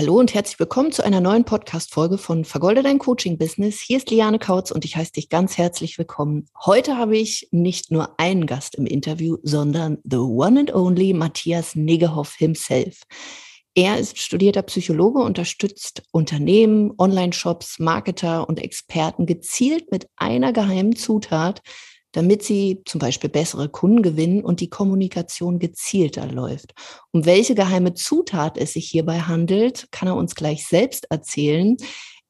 Hallo und herzlich willkommen zu einer neuen Podcast-Folge von Vergolde dein Coaching-Business. Hier ist Liane Kautz und ich heiße dich ganz herzlich willkommen. Heute habe ich nicht nur einen Gast im Interview, sondern the one and only Matthias Negehoff himself. Er ist studierter Psychologe, unterstützt Unternehmen, Online-Shops, Marketer und Experten gezielt mit einer geheimen Zutat, damit sie zum Beispiel bessere Kunden gewinnen und die Kommunikation gezielter läuft. Um welche geheime Zutat es sich hierbei handelt, kann er uns gleich selbst erzählen.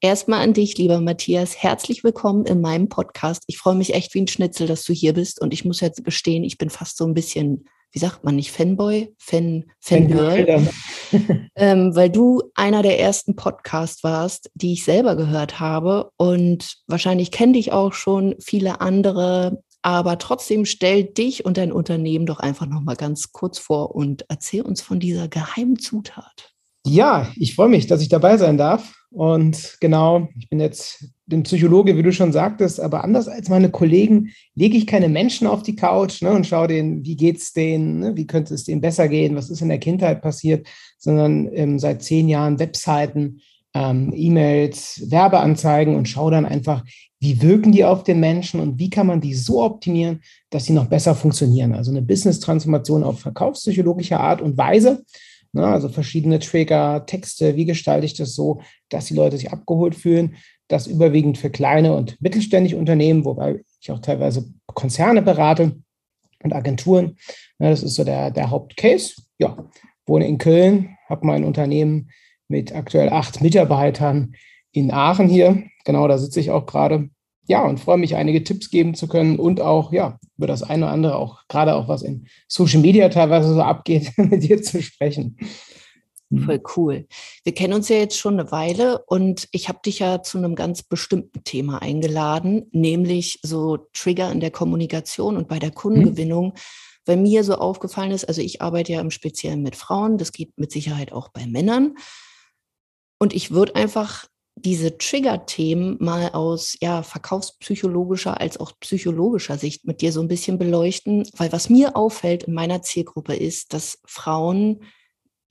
Erstmal an dich, lieber Matthias. Herzlich willkommen in meinem Podcast. Ich freue mich echt wie ein Schnitzel, dass du hier bist. Und ich muss jetzt gestehen, ich bin fast so ein bisschen, wie sagt man nicht, Fanboy, Fan, Fangirl, ähm, weil du einer der ersten Podcasts warst, die ich selber gehört habe. Und wahrscheinlich kenne dich auch schon viele andere aber trotzdem stell dich und dein Unternehmen doch einfach noch mal ganz kurz vor und erzähl uns von dieser geheimen Zutat. Ja, ich freue mich, dass ich dabei sein darf. Und genau, ich bin jetzt ein Psychologe, wie du schon sagtest, aber anders als meine Kollegen lege ich keine Menschen auf die Couch ne, und schaue denen, wie geht es denen, ne, wie könnte es denen besser gehen, was ist in der Kindheit passiert, sondern ähm, seit zehn Jahren Webseiten, ähm, E-Mails, Werbeanzeigen und schaue dann einfach, wie wirken die auf den Menschen und wie kann man die so optimieren, dass sie noch besser funktionieren. Also eine Business-Transformation auf verkaufspsychologischer Art und Weise. Ne, also verschiedene Trigger, Texte, wie gestalte ich das so, dass die Leute sich abgeholt fühlen. Das überwiegend für kleine und mittelständische Unternehmen, wobei ich auch teilweise Konzerne berate und Agenturen. Ja, das ist so der, der Hauptcase. Ja, wohne in Köln, habe mein Unternehmen mit aktuell acht Mitarbeitern in Aachen hier. Genau, da sitze ich auch gerade. Ja, und freue mich, einige Tipps geben zu können und auch, ja, über das eine oder andere, auch gerade auch was in Social Media teilweise so abgeht, mit dir zu sprechen. Hm. Voll cool. Wir kennen uns ja jetzt schon eine Weile und ich habe dich ja zu einem ganz bestimmten Thema eingeladen, nämlich so Trigger in der Kommunikation und bei der Kundengewinnung. Mhm. Weil mir so aufgefallen ist, also ich arbeite ja im Speziellen mit Frauen, das geht mit Sicherheit auch bei Männern. Und ich würde einfach diese Trigger-Themen mal aus ja, verkaufspsychologischer als auch psychologischer Sicht mit dir so ein bisschen beleuchten, weil was mir auffällt in meiner Zielgruppe ist, dass Frauen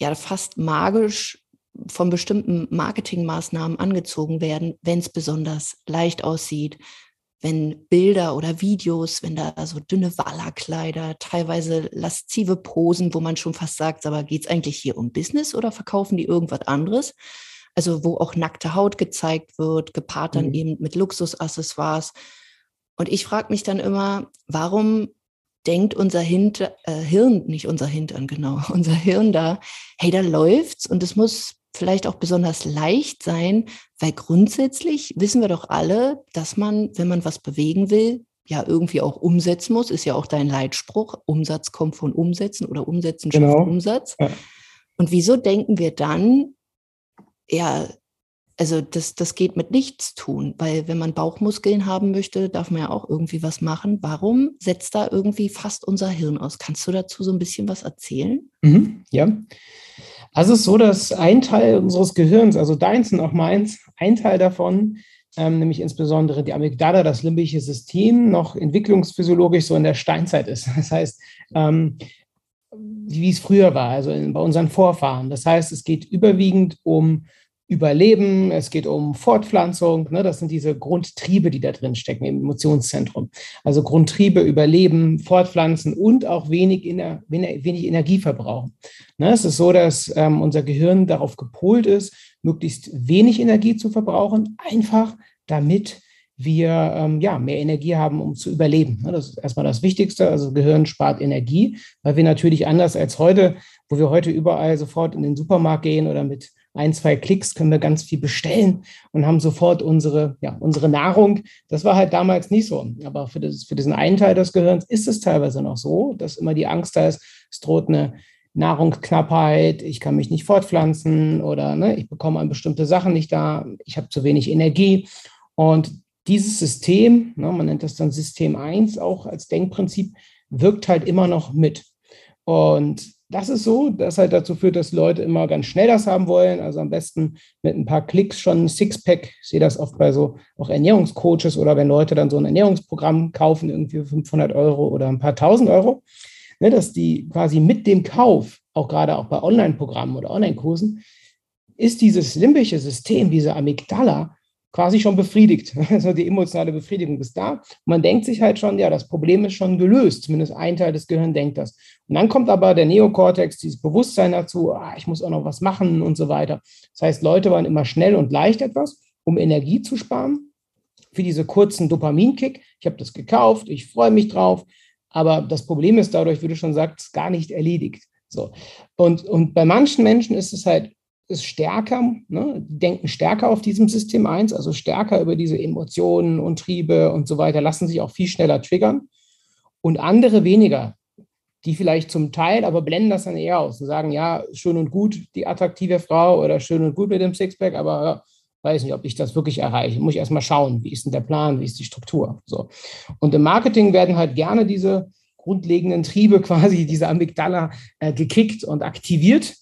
ja fast magisch von bestimmten Marketingmaßnahmen angezogen werden, wenn es besonders leicht aussieht, wenn Bilder oder Videos, wenn da so dünne Wallerkleider, teilweise laszive Posen, wo man schon fast sagt, aber geht es eigentlich hier um Business oder verkaufen die irgendwas anderes? Also wo auch nackte Haut gezeigt wird, gepaart dann mhm. eben mit Luxusaccessoires. Und ich frage mich dann immer, warum denkt unser Hinter, äh, Hirn, nicht unser Hintern, genau, unser Hirn da, hey, da läuft's und es muss vielleicht auch besonders leicht sein, weil grundsätzlich wissen wir doch alle, dass man, wenn man was bewegen will, ja irgendwie auch umsetzen muss, ist ja auch dein Leitspruch, Umsatz kommt von Umsetzen oder Umsetzen schafft genau. Umsatz. Ja. Und wieso denken wir dann, ja, also das, das geht mit nichts tun, weil wenn man Bauchmuskeln haben möchte, darf man ja auch irgendwie was machen. Warum setzt da irgendwie fast unser Hirn aus? Kannst du dazu so ein bisschen was erzählen? Mhm, ja. Also es ist so, dass ein Teil unseres Gehirns, also deins und auch meins, ein Teil davon, ähm, nämlich insbesondere die Amygdala, das limbische System, noch entwicklungsphysiologisch so in der Steinzeit ist. Das heißt, ähm, wie es früher war, also in, bei unseren Vorfahren. Das heißt, es geht überwiegend um Überleben, es geht um Fortpflanzung. Ne? Das sind diese Grundtriebe, die da drin stecken im Emotionszentrum. Also Grundtriebe, Überleben, Fortpflanzen und auch wenig, Ener wenig Energie verbrauchen. Ne? Es ist so, dass ähm, unser Gehirn darauf gepolt ist, möglichst wenig Energie zu verbrauchen, einfach damit wir ähm, ja, mehr Energie haben, um zu überleben. Ne? Das ist erstmal das Wichtigste. Also Gehirn spart Energie, weil wir natürlich anders als heute, wo wir heute überall sofort in den Supermarkt gehen oder mit ein, zwei Klicks können wir ganz viel bestellen und haben sofort unsere, ja, unsere Nahrung. Das war halt damals nicht so. Aber für, das, für diesen einen Teil des Gehirns ist es teilweise noch so, dass immer die Angst da ist, es droht eine Nahrungsknappheit, ich kann mich nicht fortpflanzen oder ne, ich bekomme an bestimmte Sachen nicht da, ich habe zu wenig Energie. Und dieses System, ne, man nennt das dann System 1 auch als Denkprinzip, wirkt halt immer noch mit. Und das ist so, das halt dazu führt, dass Leute immer ganz schnell das haben wollen. Also am besten mit ein paar Klicks schon ein Sixpack. Ich sehe das oft bei so auch Ernährungscoaches oder wenn Leute dann so ein Ernährungsprogramm kaufen, irgendwie 500 Euro oder ein paar tausend Euro, ne, dass die quasi mit dem Kauf, auch gerade auch bei Online-Programmen oder Online-Kursen, ist dieses limbische System, diese Amygdala, quasi schon befriedigt. Also die emotionale Befriedigung ist da. Man denkt sich halt schon, ja, das Problem ist schon gelöst. Zumindest ein Teil des Gehirns denkt das. Und dann kommt aber der Neokortex, dieses Bewusstsein dazu, ah, ich muss auch noch was machen und so weiter. Das heißt, Leute waren immer schnell und leicht etwas, um Energie zu sparen für diese kurzen Dopaminkick. Ich habe das gekauft, ich freue mich drauf. Aber das Problem ist dadurch, wie du schon sagst, gar nicht erledigt. So. Und, und bei manchen Menschen ist es halt ist stärker, ne? die denken stärker auf diesem System 1, also stärker über diese Emotionen und Triebe und so weiter, lassen sich auch viel schneller triggern. Und andere weniger, die vielleicht zum Teil, aber blenden das dann eher aus und sagen, ja, schön und gut, die attraktive Frau oder schön und gut mit dem Sixpack, aber weiß nicht, ob ich das wirklich erreiche. Muss ich erstmal schauen, wie ist denn der Plan, wie ist die Struktur. So. Und im Marketing werden halt gerne diese grundlegenden Triebe quasi, diese Amygdala äh, gekickt und aktiviert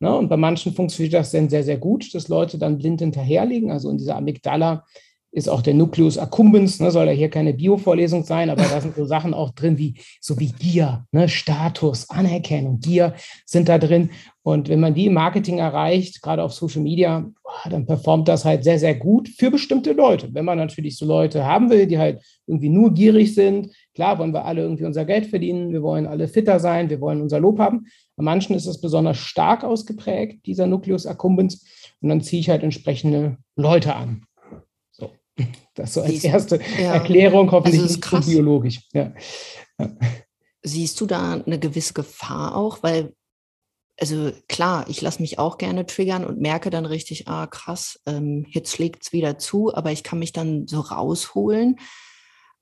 Ne? Und bei manchen funktioniert das dann sehr, sehr gut, dass Leute dann blind hinterherliegen. Also in dieser Amygdala ist auch der Nucleus accumbens, ne, soll ja hier keine Bio-Vorlesung sein, aber da sind so Sachen auch drin wie so wie Gier, ne, Status, Anerkennung, Gier sind da drin. Und wenn man die im Marketing erreicht, gerade auf Social Media, dann performt das halt sehr, sehr gut für bestimmte Leute. Wenn man natürlich so Leute haben will, die halt irgendwie nur gierig sind, klar wollen wir alle irgendwie unser Geld verdienen, wir wollen alle fitter sein, wir wollen unser Lob haben. Bei manchen ist es besonders stark ausgeprägt, dieser Nucleus accumbens. Und dann ziehe ich halt entsprechende Leute an. Das so als erste ja. Erklärung, hoffentlich also nicht krass. so biologisch. Ja. Ja. Siehst du da eine gewisse Gefahr auch? Weil, also klar, ich lasse mich auch gerne triggern und merke dann richtig, ah krass, ähm, jetzt schlägt es wieder zu, aber ich kann mich dann so rausholen.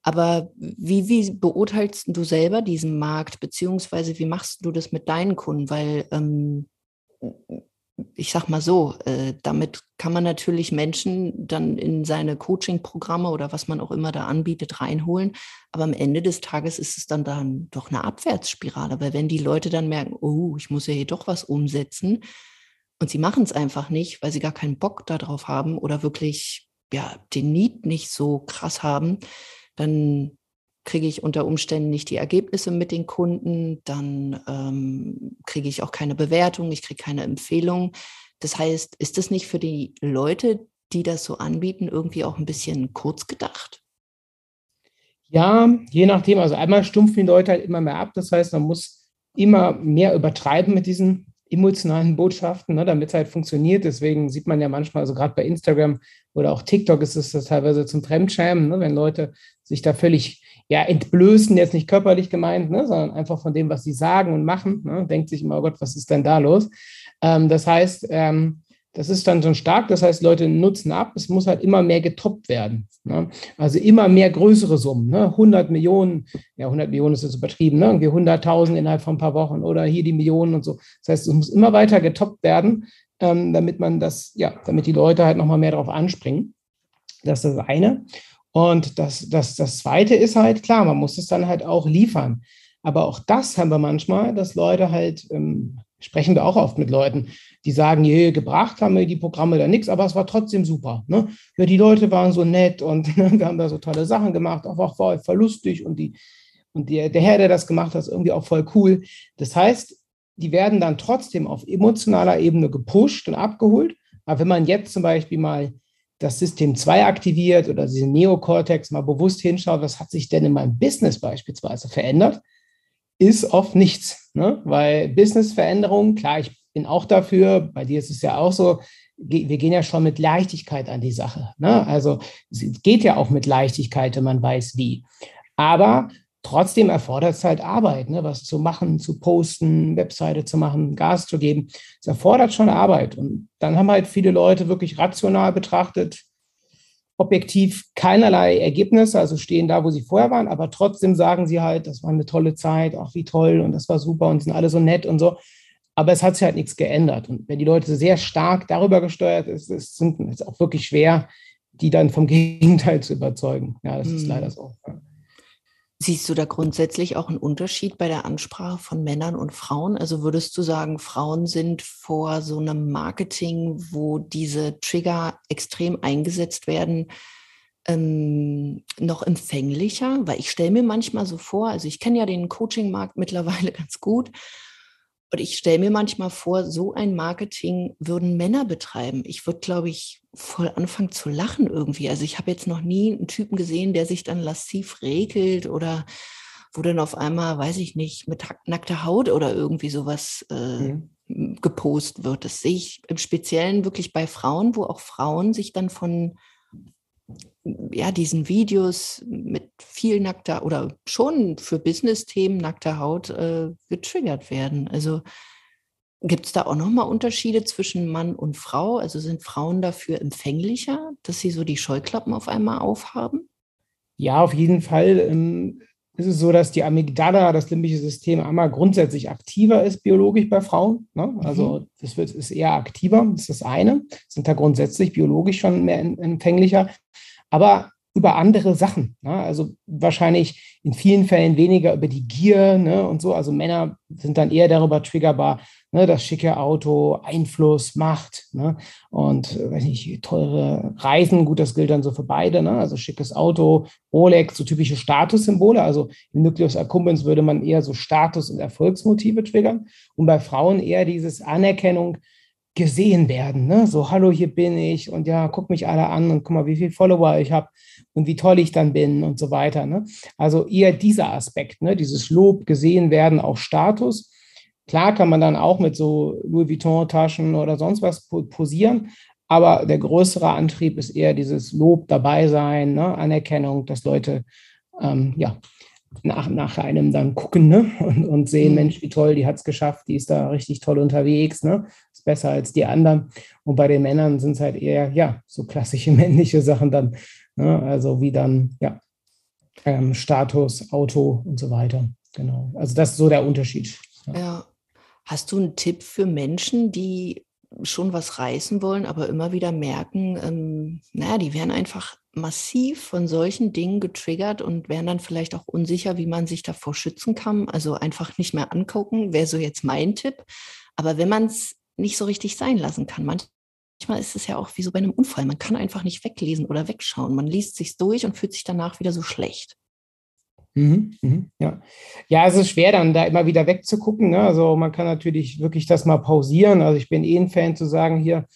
Aber wie, wie beurteilst du selber diesen Markt, beziehungsweise wie machst du das mit deinen Kunden? Weil ähm, ich sag mal so, äh, damit kann man natürlich Menschen dann in seine Coaching-Programme oder was man auch immer da anbietet, reinholen. Aber am Ende des Tages ist es dann, dann doch eine Abwärtsspirale, weil wenn die Leute dann merken, oh, ich muss ja hier doch was umsetzen und sie machen es einfach nicht, weil sie gar keinen Bock darauf haben oder wirklich ja, den Need nicht so krass haben, dann kriege ich unter Umständen nicht die Ergebnisse mit den Kunden, dann ähm, kriege ich auch keine Bewertung, ich kriege keine Empfehlung. Das heißt, ist das nicht für die Leute, die das so anbieten, irgendwie auch ein bisschen kurz gedacht? Ja, je nachdem. Also einmal stumpfen die Leute halt immer mehr ab. Das heißt, man muss immer mehr übertreiben mit diesen emotionalen Botschaften, ne, damit es halt funktioniert. Deswegen sieht man ja manchmal, also gerade bei Instagram oder auch TikTok ist es das teilweise zum Fremdschämen, ne, wenn Leute sich da völlig ja, entblößen, jetzt nicht körperlich gemeint, ne, sondern einfach von dem, was sie sagen und machen. Ne, denkt sich immer, oh Gott, was ist denn da los? Ähm, das heißt, ähm, das ist dann schon stark. Das heißt, Leute nutzen ab. Es muss halt immer mehr getoppt werden. Ne? Also immer mehr größere Summen. Ne? 100 Millionen, ja, 100 Millionen ist jetzt übertrieben, ne? irgendwie 100.000 innerhalb von ein paar Wochen oder hier die Millionen und so. Das heißt, es muss immer weiter getoppt werden, ähm, damit man das, ja, damit die Leute halt nochmal mehr darauf anspringen. Das ist das eine. Und das, das, das Zweite ist halt, klar, man muss es dann halt auch liefern. Aber auch das haben wir manchmal, dass Leute halt, ähm, sprechen wir auch oft mit Leuten, die sagen, je, gebracht haben wir die Programme da nichts, aber es war trotzdem super. Ne? Ja, die Leute waren so nett und ne, wir haben da so tolle Sachen gemacht, auch, auch voll, voll lustig und, die, und die, der Herr, der das gemacht hat, ist irgendwie auch voll cool. Das heißt, die werden dann trotzdem auf emotionaler Ebene gepusht und abgeholt. Aber wenn man jetzt zum Beispiel mal das System 2 aktiviert oder diesen Neokortex mal bewusst hinschaut, was hat sich denn in meinem Business beispielsweise verändert, ist oft nichts. Ne? Weil Business-Veränderungen, klar, ich bin auch dafür, bei dir ist es ja auch so, wir gehen ja schon mit Leichtigkeit an die Sache. Ne? Also es geht ja auch mit Leichtigkeit, wenn man weiß wie. Aber Trotzdem erfordert es halt Arbeit, ne? was zu machen, zu posten, Webseite zu machen, Gas zu geben. Es erfordert schon Arbeit. Und dann haben halt viele Leute wirklich rational betrachtet, objektiv keinerlei Ergebnisse, also stehen da, wo sie vorher waren, aber trotzdem sagen sie halt, das war eine tolle Zeit, ach wie toll und das war super und sind alle so nett und so. Aber es hat sich halt nichts geändert. Und wenn die Leute sehr stark darüber gesteuert ist, es sind es auch wirklich schwer, die dann vom Gegenteil zu überzeugen. Ja, das ist mhm. leider so. Siehst du da grundsätzlich auch einen Unterschied bei der Ansprache von Männern und Frauen? Also würdest du sagen, Frauen sind vor so einem Marketing, wo diese Trigger extrem eingesetzt werden, ähm, noch empfänglicher? Weil ich stelle mir manchmal so vor, also ich kenne ja den Coaching-Markt mittlerweile ganz gut. Und ich stelle mir manchmal vor, so ein Marketing würden Männer betreiben. Ich würde, glaube ich, voll anfangen zu lachen irgendwie. Also ich habe jetzt noch nie einen Typen gesehen, der sich dann lassiv regelt oder wo dann auf einmal, weiß ich nicht, mit nackter Haut oder irgendwie sowas äh, mhm. gepostet wird. Das sehe ich im Speziellen wirklich bei Frauen, wo auch Frauen sich dann von ja, diesen Videos mit viel nackter oder schon für Business-Themen nackter Haut äh, getriggert werden. Also gibt es da auch nochmal Unterschiede zwischen Mann und Frau? Also sind Frauen dafür empfänglicher, dass sie so die Scheuklappen auf einmal aufhaben? Ja, auf jeden Fall. Ähm, ist es so, dass die Amygdala, das limbische System, einmal grundsätzlich aktiver ist biologisch bei Frauen. Ne? Also mhm. das wird, ist eher aktiver, das ist das eine. Sind da grundsätzlich biologisch schon mehr empfänglicher aber über andere Sachen. Ne? Also wahrscheinlich in vielen Fällen weniger über die Gier ne? und so. Also Männer sind dann eher darüber triggerbar, ne? das schicke Auto, Einfluss, Macht ne? und äh, weiß nicht, teure Reisen. Gut, das gilt dann so für beide. Ne? Also schickes Auto, Rolex, so typische Statussymbole. Also im Nucleus accumbens würde man eher so Status- und Erfolgsmotive triggern und bei Frauen eher dieses Anerkennung, gesehen werden. Ne? So, hallo, hier bin ich und ja, guck mich alle an und guck mal, wie viele Follower ich habe und wie toll ich dann bin und so weiter. Ne? Also eher dieser Aspekt, ne? dieses Lob, gesehen werden, auch Status. Klar kann man dann auch mit so Louis Vuitton-Taschen oder sonst was posieren, aber der größere Antrieb ist eher dieses Lob dabei sein, ne? Anerkennung, dass Leute ähm, ja, nach, nach einem dann gucken ne? und, und sehen, mhm. Mensch, wie toll, die hat es geschafft, die ist da richtig toll unterwegs, ne? ist besser als die anderen. Und bei den Männern sind es halt eher, ja, so klassische männliche Sachen dann, ne? also wie dann, ja, ähm, Status, Auto und so weiter. Genau, also das ist so der Unterschied. Ja. ja. Hast du einen Tipp für Menschen, die schon was reißen wollen, aber immer wieder merken, ähm, naja, die werden einfach massiv von solchen Dingen getriggert und wären dann vielleicht auch unsicher, wie man sich davor schützen kann. Also einfach nicht mehr angucken, wäre so jetzt mein Tipp. Aber wenn man es nicht so richtig sein lassen kann, manchmal ist es ja auch wie so bei einem Unfall. Man kann einfach nicht weglesen oder wegschauen. Man liest sich durch und fühlt sich danach wieder so schlecht. Mhm, mhm, ja. ja, es ist schwer dann da immer wieder wegzugucken. Ne? Also man kann natürlich wirklich das mal pausieren. Also ich bin eh ein Fan zu sagen, hier,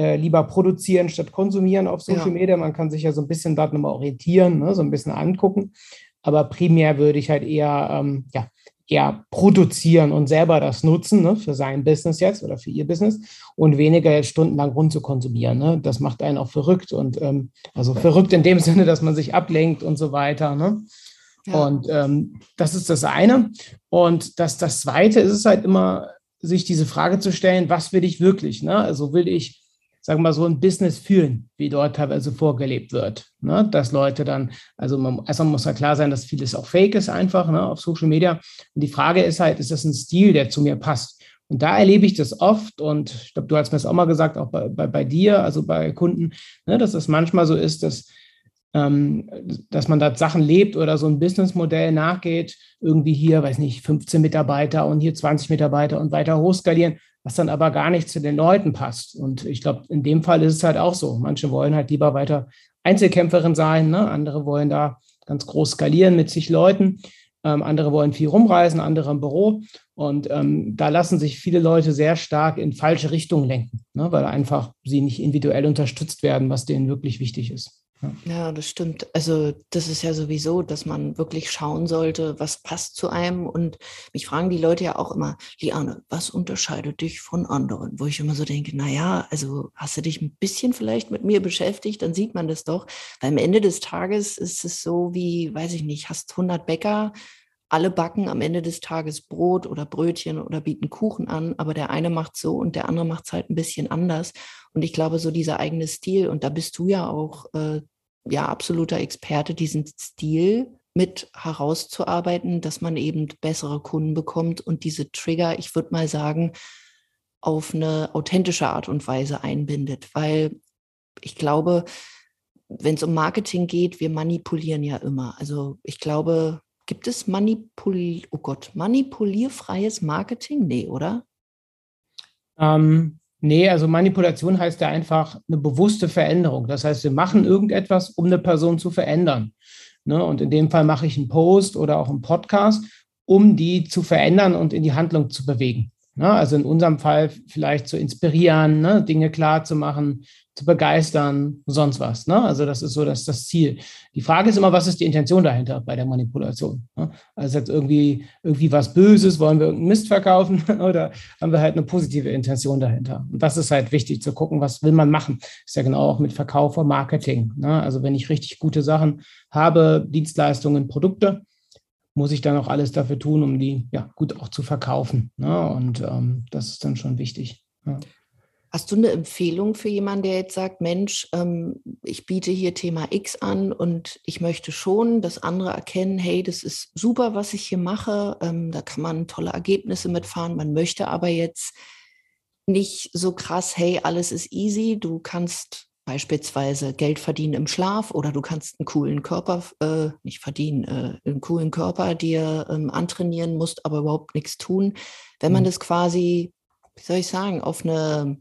äh, lieber produzieren statt konsumieren auf Social ja. Media. Man kann sich ja so ein bisschen dort nochmal orientieren, ne, so ein bisschen angucken. Aber primär würde ich halt eher, ähm, ja, eher produzieren und selber das nutzen ne, für sein Business jetzt oder für ihr Business und weniger jetzt stundenlang rund zu konsumieren. Ne? Das macht einen auch verrückt und ähm, also verrückt in dem Sinne, dass man sich ablenkt und so weiter. Ne? Ja. Und ähm, das ist das eine. Und das, das zweite ist es halt immer, sich diese Frage zu stellen, was will ich wirklich? Ne? Also will ich sagen wir mal, so ein Business führen, wie dort teilweise vorgelebt wird. Ne? Dass Leute dann, also man, erstmal muss ja klar sein, dass vieles auch fake ist einfach ne, auf Social Media. Und die Frage ist halt, ist das ein Stil, der zu mir passt? Und da erlebe ich das oft und ich glaube, du hast mir das auch mal gesagt, auch bei, bei, bei dir, also bei Kunden, ne, dass es manchmal so ist, dass ähm, dass man da Sachen lebt oder so ein Businessmodell nachgeht, irgendwie hier, weiß nicht, 15 Mitarbeiter und hier 20 Mitarbeiter und weiter hochskalieren was dann aber gar nicht zu den Leuten passt. Und ich glaube, in dem Fall ist es halt auch so. Manche wollen halt lieber weiter Einzelkämpferin sein, ne? andere wollen da ganz groß skalieren mit zig Leuten, ähm, andere wollen viel rumreisen, andere im Büro. Und ähm, da lassen sich viele Leute sehr stark in falsche Richtungen lenken, ne? weil einfach sie nicht individuell unterstützt werden, was denen wirklich wichtig ist. Ja. das stimmt. Also das ist ja sowieso, dass man wirklich schauen sollte, was passt zu einem. Und mich fragen die Leute ja auch immer, Liane, was unterscheidet dich von anderen? Wo ich immer so denke, naja, also hast du dich ein bisschen vielleicht mit mir beschäftigt, dann sieht man das doch. Weil am Ende des Tages ist es so wie, weiß ich nicht, hast 100 Bäcker, alle backen am Ende des Tages Brot oder Brötchen oder bieten Kuchen an, aber der eine macht so und der andere macht es halt ein bisschen anders. Und ich glaube, so dieser eigene Stil, und da bist du ja auch äh, ja absoluter Experte, diesen Stil mit herauszuarbeiten, dass man eben bessere Kunden bekommt und diese Trigger, ich würde mal sagen, auf eine authentische Art und Weise einbindet, weil ich glaube, wenn es um Marketing geht, wir manipulieren ja immer. Also ich glaube, gibt es Manipul oh Gott, manipulierfreies Marketing? Nee, oder? Ähm, Nee, also Manipulation heißt ja einfach eine bewusste Veränderung. Das heißt, wir machen irgendetwas, um eine Person zu verändern. Ne? Und in dem Fall mache ich einen Post oder auch einen Podcast, um die zu verändern und in die Handlung zu bewegen. Ne? Also in unserem Fall vielleicht zu inspirieren, ne? Dinge klar zu machen, zu begeistern, sonst was. Ne? Also das ist so das, das Ziel. Die Frage ist immer, was ist die Intention dahinter bei der Manipulation? Ne? Also jetzt irgendwie, irgendwie was Böses, wollen wir irgendeinen Mist verkaufen oder haben wir halt eine positive Intention dahinter? Und das ist halt wichtig zu gucken, was will man machen. Ist ja genau auch mit Verkauf und Marketing. Ne? Also wenn ich richtig gute Sachen habe, Dienstleistungen, Produkte, muss ich dann auch alles dafür tun, um die ja gut auch zu verkaufen. Ne? Und ähm, das ist dann schon wichtig. Ja. Hast du eine Empfehlung für jemanden, der jetzt sagt, Mensch, ähm, ich biete hier Thema X an und ich möchte schon, dass andere erkennen, hey, das ist super, was ich hier mache, ähm, da kann man tolle Ergebnisse mitfahren, man möchte aber jetzt nicht so krass, hey, alles ist easy, du kannst beispielsweise Geld verdienen im Schlaf oder du kannst einen coolen Körper, äh, nicht verdienen, äh, einen coolen Körper dir ähm, antrainieren, musst aber überhaupt nichts tun. Wenn man mhm. das quasi, wie soll ich sagen, auf eine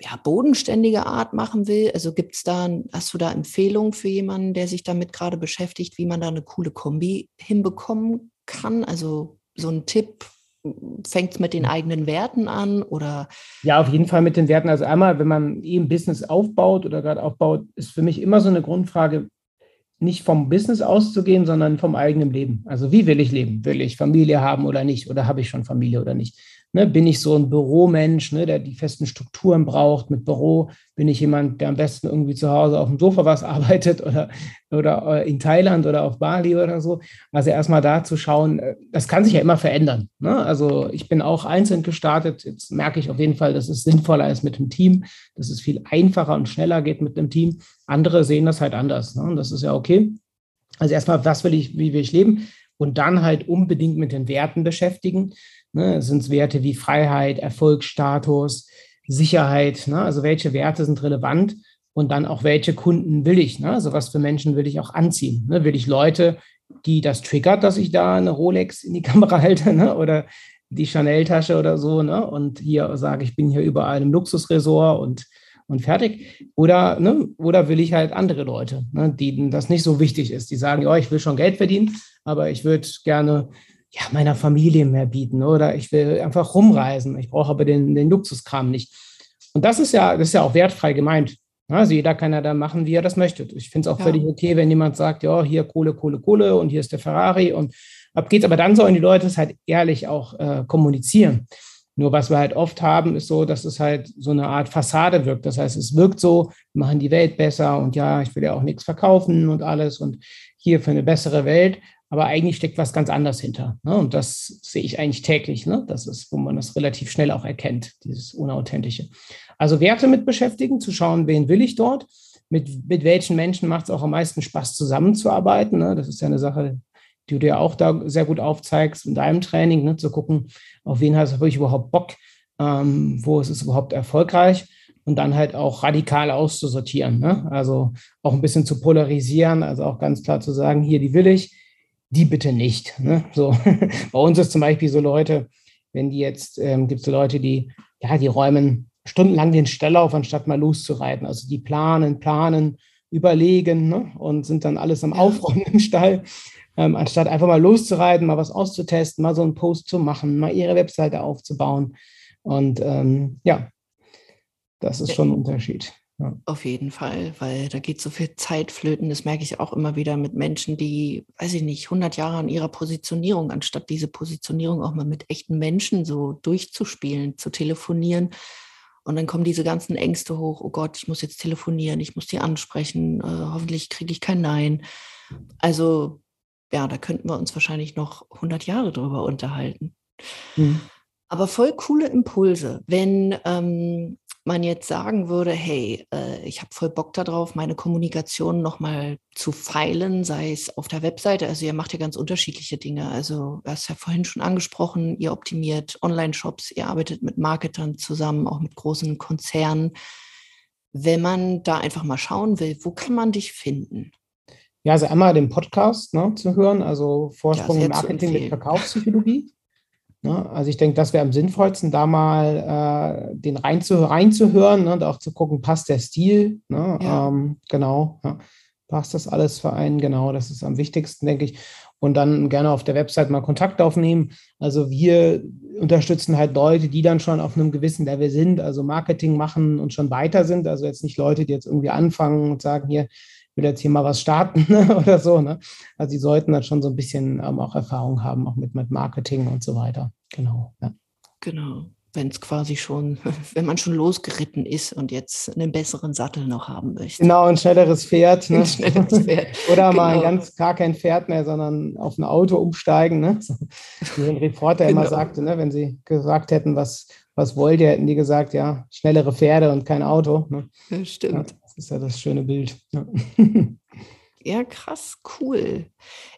ja, bodenständige Art machen will? Also gibt es da, hast du da Empfehlungen für jemanden, der sich damit gerade beschäftigt, wie man da eine coole Kombi hinbekommen kann? Also so ein Tipp, fängt es mit den eigenen Werten an oder? Ja, auf jeden Fall mit den Werten. Also einmal, wenn man eben Business aufbaut oder gerade aufbaut, ist für mich immer so eine Grundfrage, nicht vom Business auszugehen, sondern vom eigenen Leben. Also wie will ich leben? Will ich Familie haben oder nicht? Oder habe ich schon Familie oder nicht? Ne, bin ich so ein Büromensch, ne, der die festen Strukturen braucht mit Büro? Bin ich jemand, der am besten irgendwie zu Hause auf dem Sofa was arbeitet oder, oder äh, in Thailand oder auf Bali oder so? Also erstmal da zu schauen, äh, das kann sich ja immer verändern. Ne? Also ich bin auch einzeln gestartet. Jetzt merke ich auf jeden Fall, dass es sinnvoller ist mit dem Team, dass es viel einfacher und schneller geht mit dem Team. Andere sehen das halt anders. Ne? Und das ist ja okay. Also erstmal, was will ich, wie will ich leben? Und dann halt unbedingt mit den Werten beschäftigen. Ne, sind es Werte wie Freiheit, Erfolgsstatus, Sicherheit? Ne? Also welche Werte sind relevant? Und dann auch, welche Kunden will ich? Ne? Also was für Menschen will ich auch anziehen? Ne? Will ich Leute, die das triggert, dass ich da eine Rolex in die Kamera halte ne? oder die Chanel-Tasche oder so ne? und hier sage, ich bin hier überall im Luxusresort und, und fertig. Oder, ne? oder will ich halt andere Leute, ne? denen das nicht so wichtig ist, die sagen, ja, ich will schon Geld verdienen, aber ich würde gerne ja, meiner Familie mehr bieten oder ich will einfach rumreisen. Ich brauche aber den, den Luxuskram nicht. Und das ist ja, das ist ja auch wertfrei gemeint. Also jeder kann ja da machen, wie er das möchte. Ich finde es auch ja. völlig okay, wenn jemand sagt, ja, hier Kohle, Kohle, Kohle und hier ist der Ferrari und ab geht's. Aber dann sollen die Leute es halt ehrlich auch äh, kommunizieren. Nur was wir halt oft haben, ist so, dass es halt so eine Art Fassade wirkt. Das heißt, es wirkt so, wir machen die Welt besser und ja, ich will ja auch nichts verkaufen und alles und hier für eine bessere Welt aber eigentlich steckt was ganz anderes hinter. Ne? Und das sehe ich eigentlich täglich. Ne? Das ist, wo man das relativ schnell auch erkennt, dieses Unauthentische. Also Werte mit beschäftigen, zu schauen, wen will ich dort, mit, mit welchen Menschen macht es auch am meisten Spaß, zusammenzuarbeiten. Ne? Das ist ja eine Sache, die du dir auch da sehr gut aufzeigst in deinem Training, ne? zu gucken, auf wen hast du wirklich überhaupt Bock, ähm, wo ist es überhaupt erfolgreich und dann halt auch radikal auszusortieren. Ne? Also auch ein bisschen zu polarisieren, also auch ganz klar zu sagen, hier, die will ich, die bitte nicht. Ne? So, bei uns ist zum Beispiel so Leute, wenn die jetzt, ähm, gibt es so Leute, die, ja, die räumen stundenlang den Stall auf, anstatt mal loszureiten. Also die planen, planen, überlegen ne? und sind dann alles am Aufräumen im Stall, ähm, anstatt einfach mal loszureiten, mal was auszutesten, mal so einen Post zu machen, mal ihre Webseite aufzubauen. Und ähm, ja, das ist schon ein Unterschied. Ja. Auf jeden Fall, weil da geht so viel Zeit flöten. Das merke ich auch immer wieder mit Menschen, die, weiß ich nicht, 100 Jahre an ihrer Positionierung, anstatt diese Positionierung auch mal mit echten Menschen so durchzuspielen, zu telefonieren. Und dann kommen diese ganzen Ängste hoch. Oh Gott, ich muss jetzt telefonieren, ich muss die ansprechen. Äh, hoffentlich kriege ich kein Nein. Also, ja, da könnten wir uns wahrscheinlich noch 100 Jahre drüber unterhalten. Mhm. Aber voll coole Impulse. Wenn ähm, man jetzt sagen würde, hey, äh, ich habe voll Bock darauf, meine Kommunikation nochmal zu feilen, sei es auf der Webseite, also ihr macht ja ganz unterschiedliche Dinge. Also du hast ja vorhin schon angesprochen, ihr optimiert Online-Shops, ihr arbeitet mit Marketern zusammen, auch mit großen Konzernen. Wenn man da einfach mal schauen will, wo kann man dich finden? Ja, also einmal den Podcast ne, zu hören, also Vorsprung im Marketing mit Verkaufspsychologie. Ne? Also ich denke, das wäre am sinnvollsten, da mal äh, den reinzuhören rein ne? und auch zu gucken, passt der Stil. Ne? Ja. Ähm, genau. Ja. passt das alles für einen? Genau, das ist am wichtigsten, denke ich. Und dann gerne auf der Website mal Kontakt aufnehmen. Also wir unterstützen halt Leute, die dann schon auf einem gewissen Level sind, also Marketing machen und schon weiter sind. Also jetzt nicht Leute, die jetzt irgendwie anfangen und sagen, hier, will jetzt hier mal was starten oder so. Ne? Also die sollten dann schon so ein bisschen ähm, auch Erfahrung haben, auch mit, mit Marketing und so weiter. Genau. Ja. Genau wenn es quasi schon, wenn man schon losgeritten ist und jetzt einen besseren Sattel noch haben möchte. Genau, ein schnelleres Pferd. Ne? Ein schnelleres Pferd. Oder genau. mal ganz gar kein Pferd mehr, sondern auf ein Auto umsteigen. Ne? wie ein Reporter genau. immer sagte, ne? wenn sie gesagt hätten, was, was wollt ihr, hätten die gesagt, ja, schnellere Pferde und kein Auto. Ne? Ja, stimmt. Ja, das ist ja das schöne Bild. Ja. Ja, krass, cool.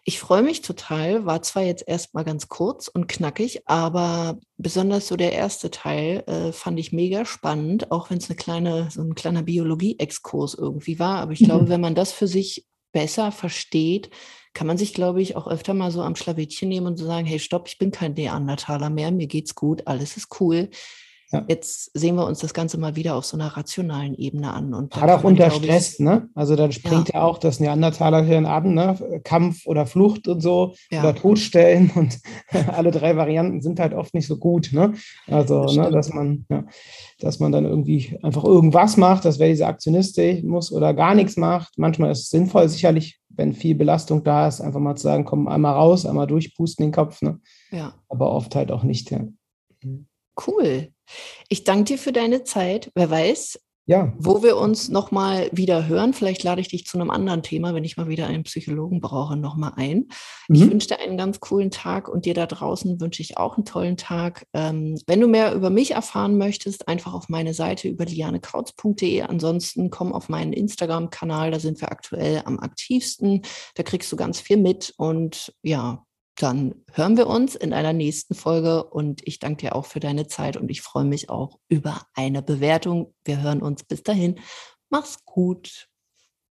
Ich freue mich total. War zwar jetzt erstmal ganz kurz und knackig, aber besonders so der erste Teil äh, fand ich mega spannend, auch wenn es eine kleine, so ein kleiner Biologie-Exkurs irgendwie war. Aber ich glaube, mhm. wenn man das für sich besser versteht, kann man sich, glaube ich, auch öfter mal so am Schlawittchen nehmen und so sagen, hey, stopp, ich bin kein Neandertaler mehr, mir geht's gut, alles ist cool. Ja. Jetzt sehen wir uns das Ganze mal wieder auf so einer rationalen Ebene an. Und Gerade auch unter Stress, ich, ne? Also dann springt ja. ja, auch das Neandertaler-Hirn an, ne? Kampf oder Flucht und so ja. oder Todstellen und alle drei Varianten sind halt oft nicht so gut, ne? Also, das ne, dass man, ja, dass man dann irgendwie einfach irgendwas macht, das wäre diese Aktionismus oder gar nichts macht. Manchmal ist es sinnvoll, sicherlich, wenn viel Belastung da ist, einfach mal zu sagen, komm einmal raus, einmal durchpusten den Kopf, ne? Ja. Aber oft halt auch nicht, ja. Mhm. Cool. Ich danke dir für deine Zeit. Wer weiß, ja. wo wir uns nochmal wieder hören. Vielleicht lade ich dich zu einem anderen Thema, wenn ich mal wieder einen Psychologen brauche, nochmal ein. Mhm. Ich wünsche dir einen ganz coolen Tag und dir da draußen wünsche ich auch einen tollen Tag. Ähm, wenn du mehr über mich erfahren möchtest, einfach auf meine Seite über lianekrautz.de. Ansonsten komm auf meinen Instagram-Kanal, da sind wir aktuell am aktivsten. Da kriegst du ganz viel mit und ja, dann hören wir uns in einer nächsten Folge und ich danke dir auch für deine Zeit und ich freue mich auch über eine Bewertung. Wir hören uns bis dahin. Mach's gut.